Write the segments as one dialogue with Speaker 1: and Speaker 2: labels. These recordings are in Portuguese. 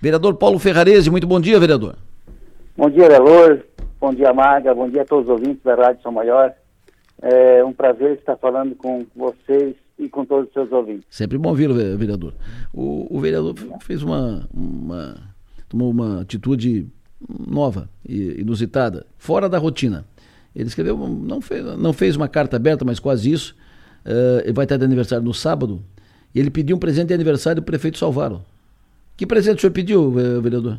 Speaker 1: Vereador Paulo Ferrarese, muito bom dia, vereador.
Speaker 2: Bom dia, Velor. Bom dia, Maga. Bom dia a todos os ouvintes da Rádio São Maior. É um prazer estar falando com vocês e com todos os seus ouvintes.
Speaker 1: Sempre bom ouvir, vereador. O, o vereador fez uma, uma, tomou uma atitude nova e inusitada, fora da rotina. Ele escreveu, não fez, não fez uma carta aberta, mas quase isso. Uh, ele vai estar de aniversário no sábado. E ele pediu um presente de aniversário do prefeito Salvaro. Que presente o senhor pediu, vereador?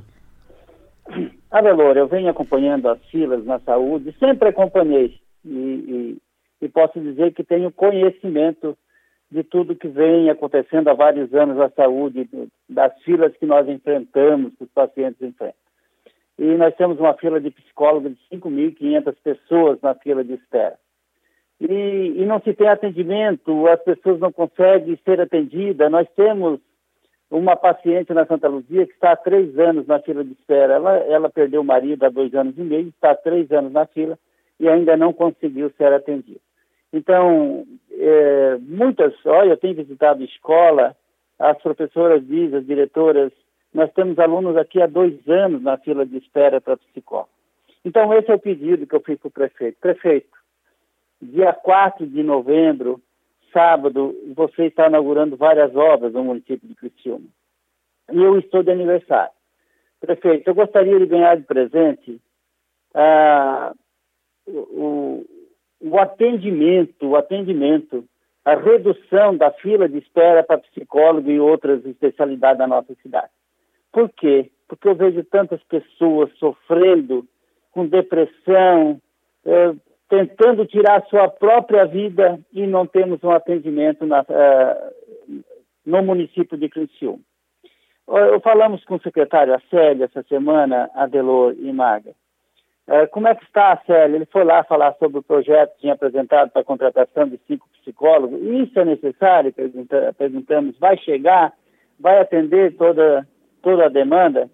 Speaker 2: Avelor, eu venho acompanhando as filas na saúde, sempre acompanhei. E, e, e posso dizer que tenho conhecimento de tudo que vem acontecendo há vários anos na saúde, das filas que nós enfrentamos, que os pacientes enfrentam. E nós temos uma fila de psicólogos de 5.500 pessoas na fila de espera. E, e, não se tem atendimento, as pessoas não conseguem ser atendidas. Nós temos uma paciente na Santa Luzia que está há três anos na fila de espera. Ela, ela perdeu o marido há dois anos e meio, está há três anos na fila e ainda não conseguiu ser atendida. Então, é, muitas, olha, eu tenho visitado escola, as professoras dizem, as diretoras, nós temos alunos aqui há dois anos na fila de espera para psicólogo. Então, esse é o pedido que eu fiz para o prefeito. Prefeito, dia 4 de novembro, sábado, você está inaugurando várias obras no município de Criciúma. E eu estou de aniversário. Prefeito, eu gostaria de ganhar de presente ah, o, o atendimento, o atendimento, a redução da fila de espera para psicólogo e outras especialidades da nossa cidade. Por quê? Porque eu vejo tantas pessoas sofrendo com depressão, eh, tentando tirar sua própria vida e não temos um atendimento na, uh, no município de Criciúma. Eu falamos com o secretário Acélio essa semana, Adelor e Maga. Uh, como é que está, Acélio? Ele foi lá falar sobre o projeto que tinha apresentado para a contratação de cinco psicólogos. Isso é necessário? Pergunta, perguntamos. Vai chegar? Vai atender toda, toda a demanda?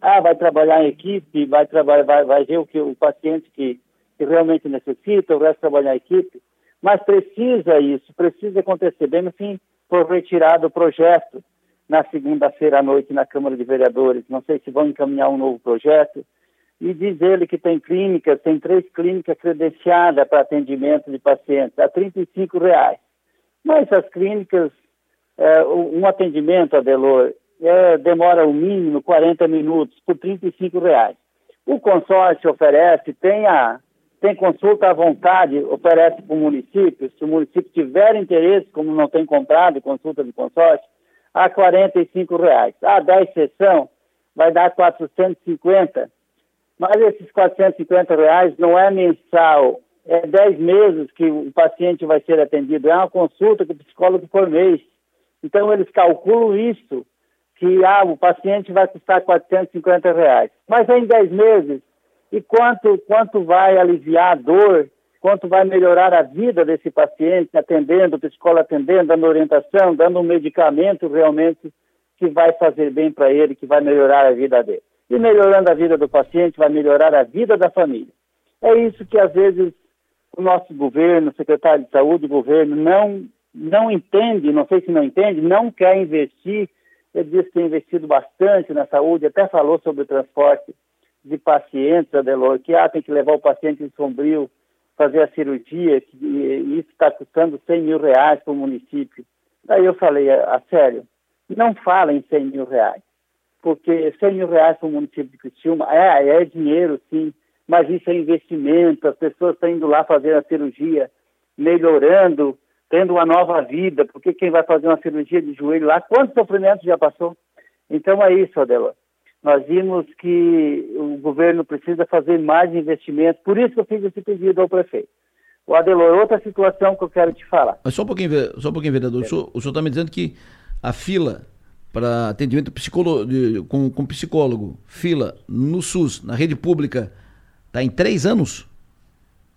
Speaker 2: Ah, vai trabalhar em equipe, vai, trabalhar, vai, vai ver o, que, o paciente que que realmente necessita, o resto trabalhar em equipe, mas precisa isso, precisa acontecer. Bem no fim, foi retirado o projeto na segunda-feira à noite na Câmara de Vereadores. Não sei se vão encaminhar um novo projeto. E diz ele que tem clínicas, tem três clínicas credenciadas para atendimento de pacientes, a R$ reais. Mas as clínicas, é, um atendimento, Adelor, é, demora o mínimo 40 minutos por R$ reais. O consórcio oferece, tem a, tem consulta à vontade, oferece para o município, se o município tiver interesse, como não tem comprado consulta de consórcio, a R$ reais. A 10 sessão vai dar 450, mas esses 450 reais não é mensal, é 10 meses que o paciente vai ser atendido, é uma consulta com o psicólogo por mês. Então eles calculam isso, que ah, o paciente vai custar 450 reais. Mas em 10 meses e quanto, quanto vai aliviar a dor, quanto vai melhorar a vida desse paciente, atendendo, psicólogo atendendo, dando orientação, dando um medicamento realmente que vai fazer bem para ele, que vai melhorar a vida dele. E melhorando a vida do paciente, vai melhorar a vida da família. É isso que às vezes o nosso governo, o secretário de saúde, o governo, não, não entende, não sei se não entende, não quer investir. Ele diz que tem investido bastante na saúde, até falou sobre o transporte de pacientes, Adelor, que ah, tem que levar o paciente em Sombrio fazer a cirurgia, que, e isso está custando 100 mil reais para o município. Daí eu falei, a, a, sério, não fala em 100 mil reais, porque 100 mil reais para o município de Criciúma é, é dinheiro, sim, mas isso é investimento, as pessoas estão indo lá fazer a cirurgia, melhorando, tendo uma nova vida, porque quem vai fazer uma cirurgia de joelho lá, quantos sofrimentos já passou? Então é isso, Adelor nós vimos que o governo precisa fazer mais investimentos, por isso que eu fiz esse pedido ao prefeito. O Adelor, outra situação que eu quero te falar.
Speaker 1: Mas só um pouquinho, só um pouquinho vereador. O senhor está me dizendo que a fila para atendimento de, com, com psicólogo, fila no SUS, na rede pública, está em três anos?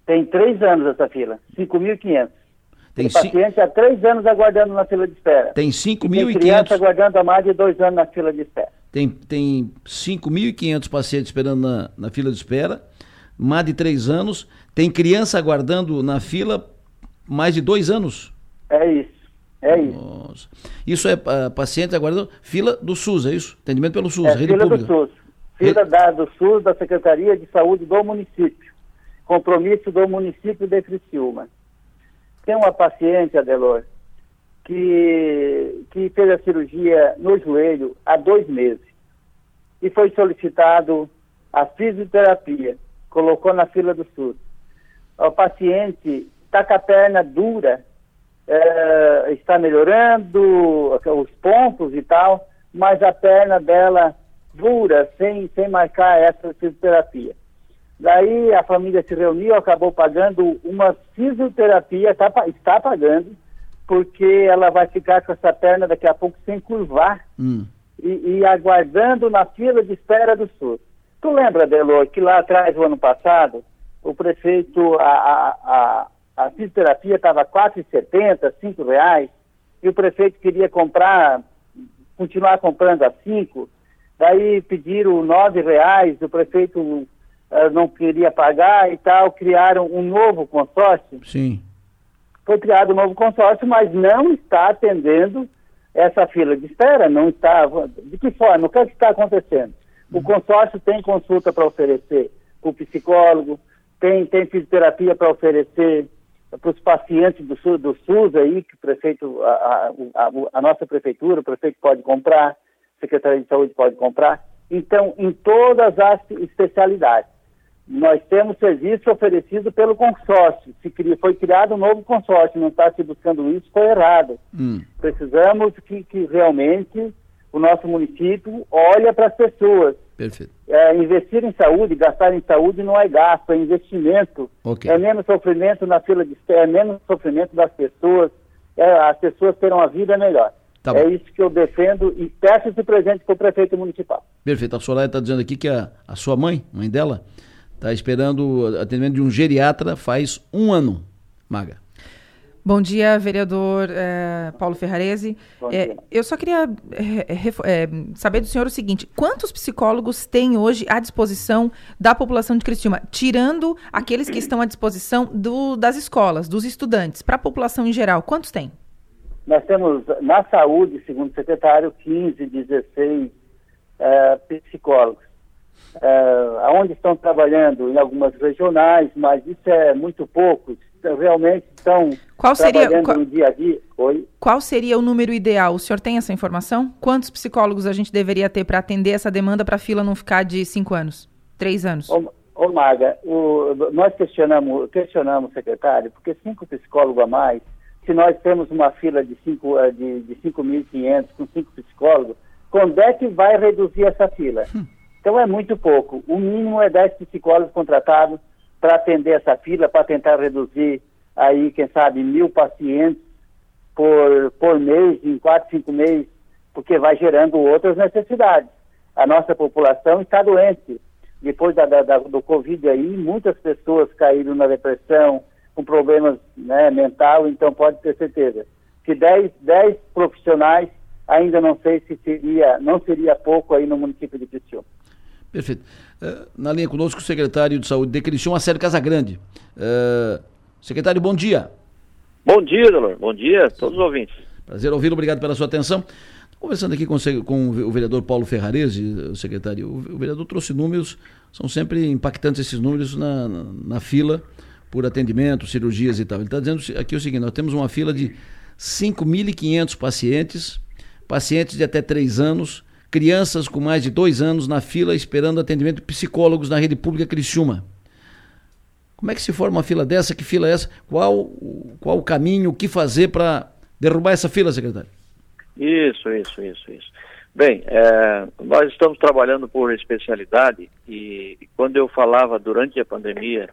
Speaker 2: Tem três anos essa fila, 5.500. Tem, tem paciente há três anos aguardando na fila de espera.
Speaker 1: Tem 5.500.
Speaker 2: Tem criança aguardando há mais de dois anos na fila de espera.
Speaker 1: Tem, tem 5.500 pacientes esperando na, na fila de espera, mais de três anos. Tem criança aguardando na fila mais de dois anos.
Speaker 2: É isso. É isso. Nossa.
Speaker 1: Isso é uh, paciente aguardando fila do SUS, é isso? Atendimento pelo SUS,
Speaker 2: é, rede fila pública. do SUS. Fila da, do SUS, da Secretaria de Saúde do município. Compromisso do município de Criciúma. Tem uma paciente, Adelor, que, que fez a cirurgia no joelho há dois meses e foi solicitado a fisioterapia. Colocou na fila do SUS. O paciente está com a perna dura é, está melhorando, os pontos e tal, mas a perna dela dura, sem, sem marcar essa fisioterapia. Daí a família se reuniu, acabou pagando uma fisioterapia, tá, está pagando, porque ela vai ficar com essa perna daqui a pouco sem curvar hum. e, e, aguardando na fila de espera do SUS. Tu lembra, Delor, que lá atrás, no ano passado, o prefeito, a, a, a a fisioterapia estava R$ 4,70, R$ reais, e o prefeito queria comprar, continuar comprando a cinco, daí pediram R$ reais, o prefeito uh, não queria pagar e tal, criaram um novo consórcio.
Speaker 1: Sim.
Speaker 2: Foi criado um novo consórcio, mas não está atendendo essa fila de espera, não está. De que forma? O que, é que está acontecendo? O consórcio tem consulta para oferecer para o psicólogo, tem, tem fisioterapia para oferecer, para os pacientes do SUS, do SUS aí, que o prefeito, a, a, a, nossa prefeitura, o prefeito pode comprar, a Secretaria de Saúde pode comprar. Então, em todas as especialidades, nós temos serviço oferecido pelo consórcio. Se foi criado um novo consórcio, não está se buscando isso, foi errado. Hum. Precisamos que, que realmente o nosso município olhe para as pessoas
Speaker 1: Perfeito.
Speaker 2: É, investir em saúde, gastar em saúde não é gasto, é investimento. Okay. É menos sofrimento na fila de espera, é menos sofrimento das pessoas, é, as pessoas terão a vida melhor. Tá é isso que eu defendo e peço esse presente para o prefeito municipal.
Speaker 1: Perfeito. A Soraya está dizendo aqui que a, a sua mãe, mãe dela, está esperando atendimento de um geriatra faz um ano, Maga.
Speaker 3: Bom dia, vereador eh, Paulo Ferrarese. Eh, eu só queria eh, saber do senhor o seguinte: quantos psicólogos tem hoje à disposição da população de Criciúma, tirando aqueles que estão à disposição do, das escolas, dos estudantes, para a população em geral? Quantos tem?
Speaker 2: Nós temos na saúde, segundo o secretário, 15, 16 psicólogos. Onde estão trabalhando em algumas regionais, mas isso é muito pouco realmente estão
Speaker 3: qual seria, qual,
Speaker 2: no dia a dia. Oi?
Speaker 3: Qual seria o número ideal? O senhor tem essa informação? Quantos psicólogos a gente deveria ter para atender essa demanda para a fila não ficar de cinco anos, três anos?
Speaker 2: Ô, ô Maga, o, nós questionamos, questionamos, secretário, porque cinco psicólogos a mais, se nós temos uma fila de 5.500 eh, de, de 5.500 com cinco psicólogos, quando é que vai reduzir essa fila? Hum. Então é muito pouco. O mínimo é 10 psicólogos contratados para atender essa fila, para tentar reduzir aí, quem sabe, mil pacientes por, por mês, em quatro, cinco meses, porque vai gerando outras necessidades. A nossa população está doente. Depois da, da, do Covid aí, muitas pessoas caíram na depressão, com problemas né, mental, então pode ter certeza que 10, 10 profissionais ainda não sei se seria, não seria pouco aí no município de Criciúma.
Speaker 1: Perfeito. Uh, na linha conosco o secretário de Saúde de Criciúma, Sérgio Casagrande. Uh, secretário, bom dia.
Speaker 4: Bom dia, Delor. Bom dia a todos os ouvintes.
Speaker 1: Prazer ouvi-lo, obrigado pela sua atenção. Conversando aqui com, com, o vereador Paulo Ferrarese, o secretário, o, o, vereador trouxe números, são sempre impactantes esses números na, na, na fila por atendimento, cirurgias e tal. Ele está dizendo aqui o seguinte: nós temos uma fila de 5.500 pacientes, pacientes de até 3 anos, crianças com mais de dois anos na fila esperando atendimento de psicólogos na rede pública Criciúma. Como é que se forma uma fila dessa? Que fila é essa? Qual, qual o caminho, o que fazer para derrubar essa fila, secretário?
Speaker 4: Isso, isso, isso, isso. Bem, é, nós estamos trabalhando por especialidade e, e quando eu falava durante a pandemia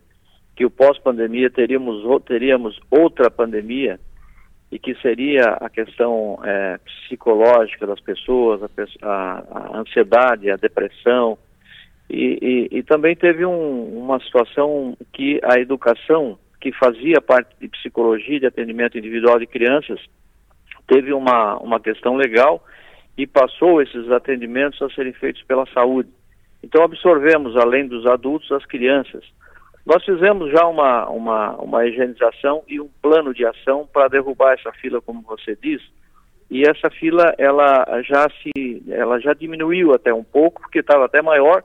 Speaker 4: que o pós-pandemia teríamos, teríamos outra pandemia, e que seria a questão é, psicológica das pessoas, a, a, ansiedade, a depressão, e, e, e também teve um, uma situação que a educação, que fazia parte de psicologia de atendimento individual de crianças, teve uma, uma questão legal e passou esses atendimentos a serem feitos pela saúde. Então absorvemos, além dos adultos, as crianças. Nós fizemos já uma, uma, uma higienização e um plano de ação para derrubar essa fila, como você diz, e essa fila ela já se ela já diminuiu até um pouco, porque estava até maior.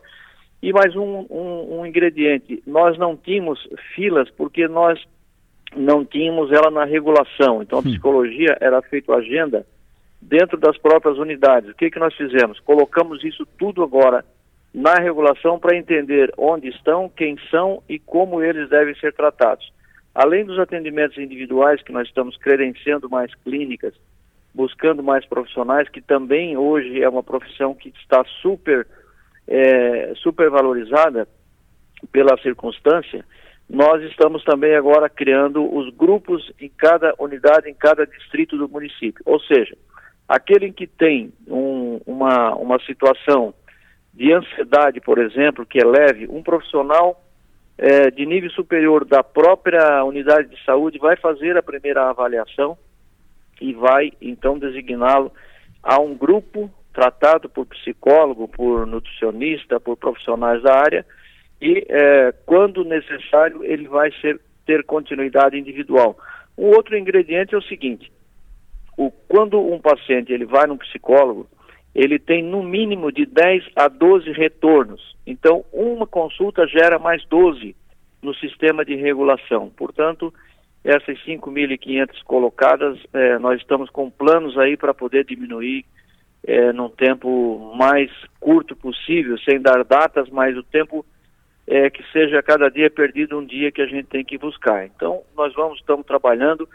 Speaker 4: E mais um, um, um ingrediente, nós não tínhamos filas porque nós não tínhamos ela na regulação. Então a psicologia era feita agenda dentro das próprias unidades. O que, que nós fizemos? Colocamos isso tudo agora na regulação para entender onde estão, quem são e como eles devem ser tratados. Além dos atendimentos individuais, que nós estamos credenciando mais clínicas, buscando mais profissionais, que também hoje é uma profissão que está super, é, super valorizada pela circunstância, nós estamos também agora criando os grupos em cada unidade, em cada distrito do município. Ou seja, aquele que tem um, uma, uma situação de ansiedade, por exemplo, que é leve, um profissional é, de nível superior da própria unidade de saúde vai fazer a primeira avaliação e vai então designá-lo a um grupo tratado por psicólogo, por nutricionista, por profissionais da área e é, quando necessário ele vai ser, ter continuidade individual. Um outro ingrediente é o seguinte: o, quando um paciente ele vai no psicólogo ele tem no mínimo de 10 a 12 retornos. Então, uma consulta gera mais 12 no sistema de regulação. Portanto, essas 5.500 colocadas, eh, nós estamos com planos aí para poder diminuir eh, num tempo mais curto possível, sem dar datas, mas o tempo é que seja cada dia perdido um dia que a gente tem que buscar. Então, nós vamos, estamos trabalhando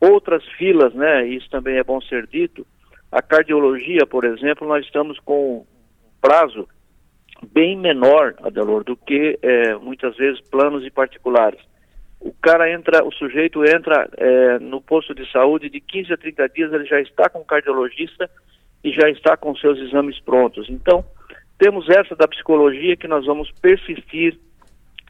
Speaker 4: outras filas, né? Isso também é bom ser dito a cardiologia, por exemplo, nós estamos com um prazo bem menor, Adelor, do que é, muitas vezes planos e particulares. O cara entra, o sujeito entra é, no posto de saúde de 15 a 30 dias, ele já está com o cardiologista e já está com seus exames prontos. Então, temos essa da psicologia que nós vamos persistir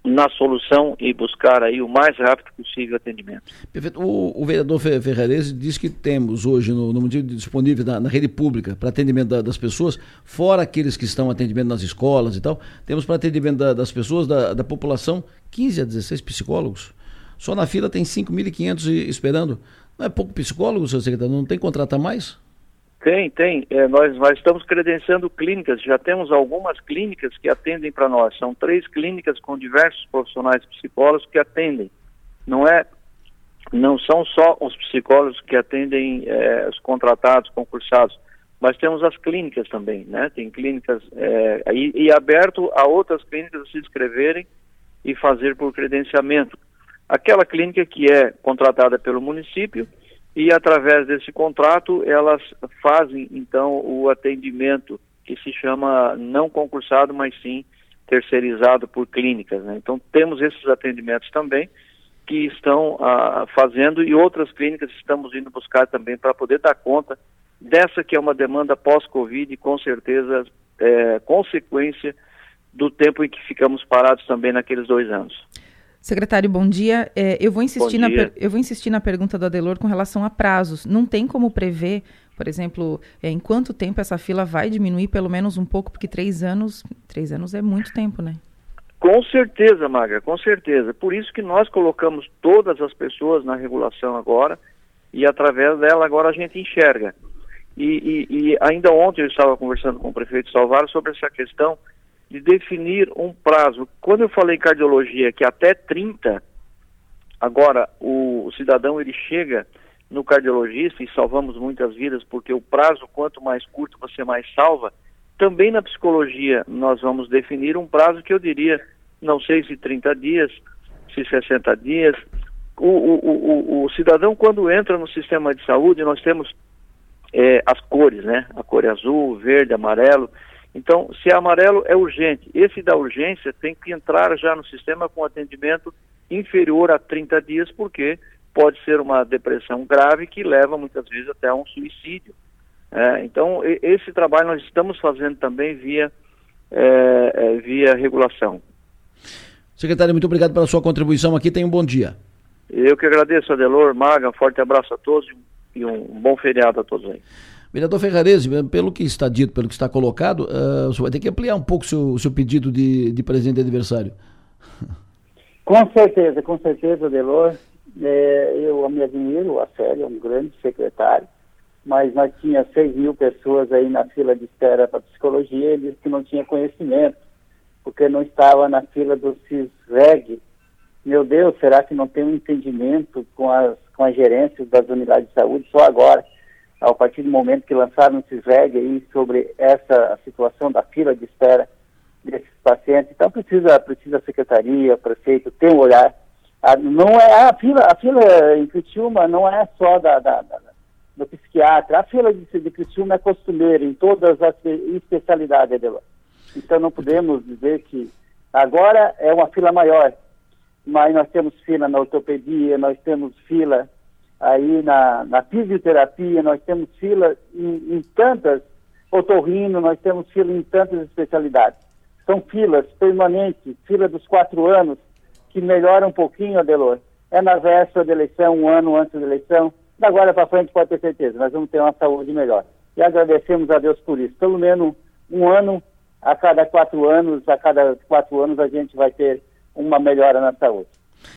Speaker 4: na solução e buscar aí o mais rápido possível atendimento.
Speaker 1: Perfeito. O, o vereador Ferrarese diz que temos hoje no, no disponível na, na, rede pública para atendimento da, das pessoas, fora aqueles que estão atendimento nas escolas e tal, temos para atendimento da, das pessoas, da, da população, 15 a 16 psicólogos. Só na fila tem 5.500 esperando. Não é pouco psicólogo, senhor secretário? Não tem que contratar mais?
Speaker 4: Tem, tem. É, nós, nós estamos credenciando clínicas, já temos algumas clínicas que atendem para nós. São três clínicas com diversos profissionais psicólogos que atendem. Não é, não são só os psicólogos que atendem é, os contratados, concursados, mas temos as clínicas também, né? Tem clínicas é, e, e aberto a outras clínicas se inscreverem e fazer por credenciamento. Aquela clínica que é contratada pelo município e através desse contrato elas fazem então o atendimento que se chama não concursado, mas sim terceirizado por clínicas. Né? Então temos esses atendimentos também que estão ah, fazendo e outras clínicas estamos indo buscar também para poder dar conta dessa que é uma demanda pós-Covid com certeza é, consequência do tempo em que ficamos parados também naqueles dois anos.
Speaker 3: Secretário, bom dia. É, eu, vou insistir na eu vou insistir na pergunta do Adelor com relação a prazos. Não tem como prever, por exemplo, é, em quanto tempo essa fila vai diminuir, pelo menos um pouco, porque três anos, três anos é muito tempo, né?
Speaker 4: Com certeza, Magra, com certeza. Por isso que nós colocamos todas as pessoas na regulação agora e através dela agora a gente enxerga. E, e, e ainda ontem eu estava conversando com o prefeito Salvaro sobre essa questão de definir um prazo. Quando eu falei em cardiologia que até 30, agora o, o, cidadão ele chega no cardiologista e salvamos muitas vidas porque o prazo quanto mais curto você mais salva. Também na psicologia nós vamos definir um prazo que eu diria, não sei se 30 dias, se 60 dias. O, o, o, o cidadão quando entra no sistema de saúde nós temos é, as cores, né? A cor azul, verde, amarelo. Então, se é amarelo, é urgente. Esse da urgência tem que entrar já no sistema com atendimento inferior a 30 dias, porque pode ser uma depressão grave que leva muitas vezes até a um suicídio. É, então, esse trabalho nós estamos fazendo também via, é, é, via regulação.
Speaker 1: Secretário, muito obrigado pela sua contribuição aqui. Tenha um bom dia.
Speaker 4: Eu que agradeço, Adelor, Maga, um forte abraço a todos e um bom feriado a todos aí.
Speaker 1: Vereador Ferrarese, pelo que está dito, pelo que está colocado, uh, você vai ter que ampliar um pouco o seu, seu pedido de, de presente de aniversário.
Speaker 2: Com certeza, com certeza, Delor. É, eu me admiro, a Célia é um grande secretário, mas nós tinha 6 mil pessoas aí na fila de espera para psicologia, ele disse que não tinha conhecimento, porque não estava na fila do CISREG. Meu Deus, será que não tem um entendimento com as, com as gerências das unidades de saúde só agora? A partir do momento que lançaram o CISREG aí sobre essa situação da fila de espera desses pacientes. Então precisa, precisa a secretaria, o prefeito ter um olhar. A, não é a fila, a fila em Criciúma não é só da, da, da do psiquiatra. A fila de, de Criciúma é costumeira em todas as especialidades dela. Então não podemos dizer que agora é uma fila maior, mas nós temos fila na ortopedia, nós temos fila aí na, na fisioterapia, nós temos fila em, em tantas, otorrino, nós temos fila em tantas especialidades. São filas permanentes, fila dos quatro anos, que melhora um pouquinho, Adelor. É na véspera da eleição, um ano antes da eleição. Da agora para frente pode ter certeza, nós vamos ter uma saúde melhor. E agradecemos a Deus por isso. Pelo menos um ano, a cada quatro anos, a cada quatro anos a gente vai ter uma melhora na saúde.